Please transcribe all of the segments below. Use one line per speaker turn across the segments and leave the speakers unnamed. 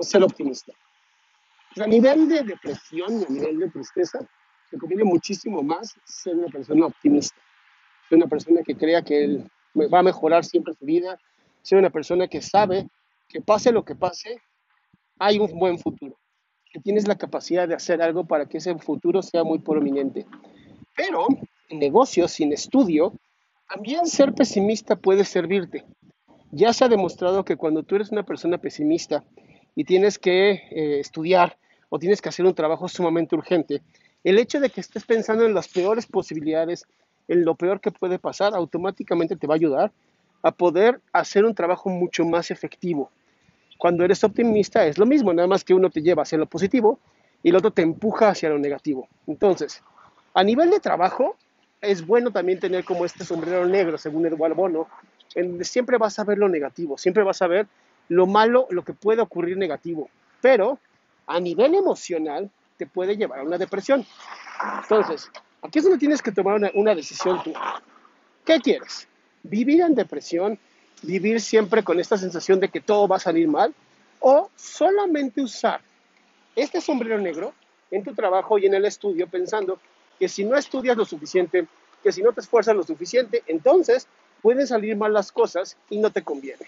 o ser optimista? Pues a nivel de depresión y a nivel de tristeza, se conviene muchísimo más ser una persona optimista. Ser una persona que crea que va a mejorar siempre su vida. Ser una persona que sabe que pase lo que pase, hay un buen futuro. Que tienes la capacidad de hacer algo para que ese futuro sea muy prominente. Pero en negocios sin estudio, también ser pesimista puede servirte. Ya se ha demostrado que cuando tú eres una persona pesimista y tienes que eh, estudiar o tienes que hacer un trabajo sumamente urgente, el hecho de que estés pensando en las peores posibilidades, en lo peor que puede pasar, automáticamente te va a ayudar a poder hacer un trabajo mucho más efectivo. Cuando eres optimista es lo mismo, nada más que uno te lleva hacia lo positivo y el otro te empuja hacia lo negativo. Entonces, a nivel de trabajo, es bueno también tener como este sombrero negro, según Eduardo Bono, en donde siempre vas a ver lo negativo, siempre vas a ver lo malo, lo que puede ocurrir negativo, pero a nivel emocional te puede llevar a una depresión. Entonces, aquí es donde tienes que tomar una, una decisión tú. ¿Qué quieres? ¿Vivir en depresión? ¿Vivir siempre con esta sensación de que todo va a salir mal? ¿O solamente usar este sombrero negro en tu trabajo y en el estudio pensando que si no estudias lo suficiente, que si no te esfuerzas lo suficiente, entonces pueden salir mal las cosas y no te conviene.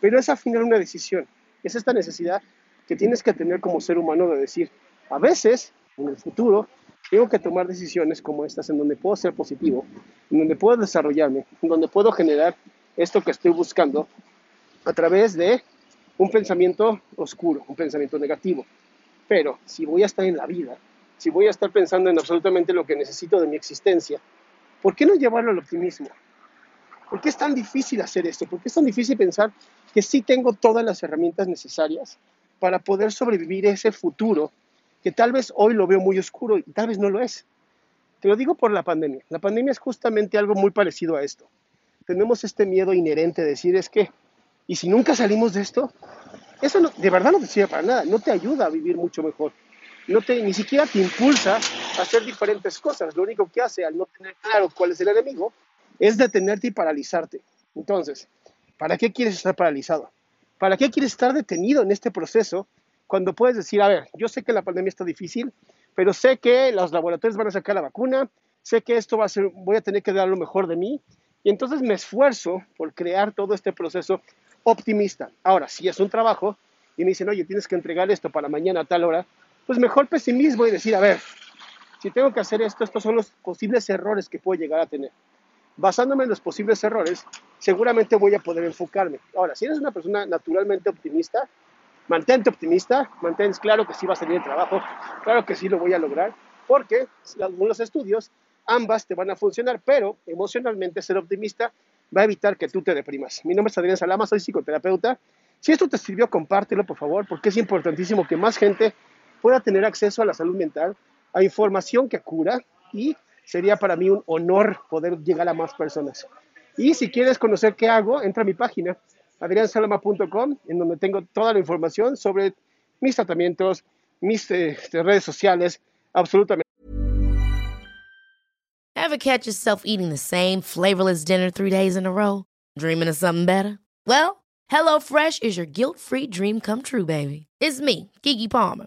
Pero es al final una decisión, es esta necesidad que tienes que tener como ser humano de decir, a veces, en el futuro, tengo que tomar decisiones como estas en donde puedo ser positivo, en donde puedo desarrollarme, en donde puedo generar esto que estoy buscando a través de un pensamiento oscuro, un pensamiento negativo. Pero si voy a estar en la vida, si voy a estar pensando en absolutamente lo que necesito de mi existencia, ¿por qué no llevarlo al optimismo? ¿Por qué es tan difícil hacer esto? ¿Por qué es tan difícil pensar que sí tengo todas las herramientas necesarias para poder sobrevivir ese futuro que tal vez hoy lo veo muy oscuro y tal vez no lo es? Te lo digo por la pandemia. La pandemia es justamente algo muy parecido a esto. Tenemos este miedo inherente de decir es que, ¿y si nunca salimos de esto? Eso de verdad no te sirve para nada, no te ayuda a vivir mucho mejor no te, ni siquiera te impulsa a hacer diferentes cosas. Lo único que hace al no tener claro cuál es el enemigo es detenerte y paralizarte. Entonces, ¿para qué quieres estar paralizado? ¿Para qué quieres estar detenido en este proceso cuando puedes decir, a ver, yo sé que la pandemia está difícil, pero sé que los laboratorios van a sacar la vacuna, sé que esto va a ser, voy a tener que dar lo mejor de mí, y entonces me esfuerzo por crear todo este proceso optimista. Ahora, si es un trabajo y me dicen, oye, tienes que entregar esto para mañana a tal hora, pues mejor pesimismo y decir, a ver, si tengo que hacer esto, estos son los posibles errores que puedo llegar a tener. Basándome en los posibles errores, seguramente voy a poder enfocarme. Ahora, si eres una persona naturalmente optimista, mantente optimista, mantén claro que sí va a salir el trabajo, claro que sí lo voy a lograr, porque según los estudios, ambas te van a funcionar, pero emocionalmente ser optimista va a evitar que tú te deprimas. Mi nombre es Adrián Salama, soy psicoterapeuta. Si esto te sirvió, compártelo, por favor, porque es importantísimo que más gente pueda tener acceso a la salud mental, a información que cura y sería para mí un honor poder llegar a más personas. Y si quieres conocer qué hago, entra a mi página adriansalama.com, en donde tengo toda la información sobre mis tratamientos, mis eh, redes sociales, absolutamente.
Ever catch yourself eating the same flavorless dinner three days in a row? Dreaming of something better? Well, HelloFresh is your guilt-free dream come true, baby. It's me, Kiki Palmer.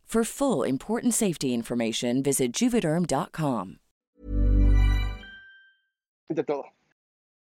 For full important safety information, visit juvederm.com.
de todo.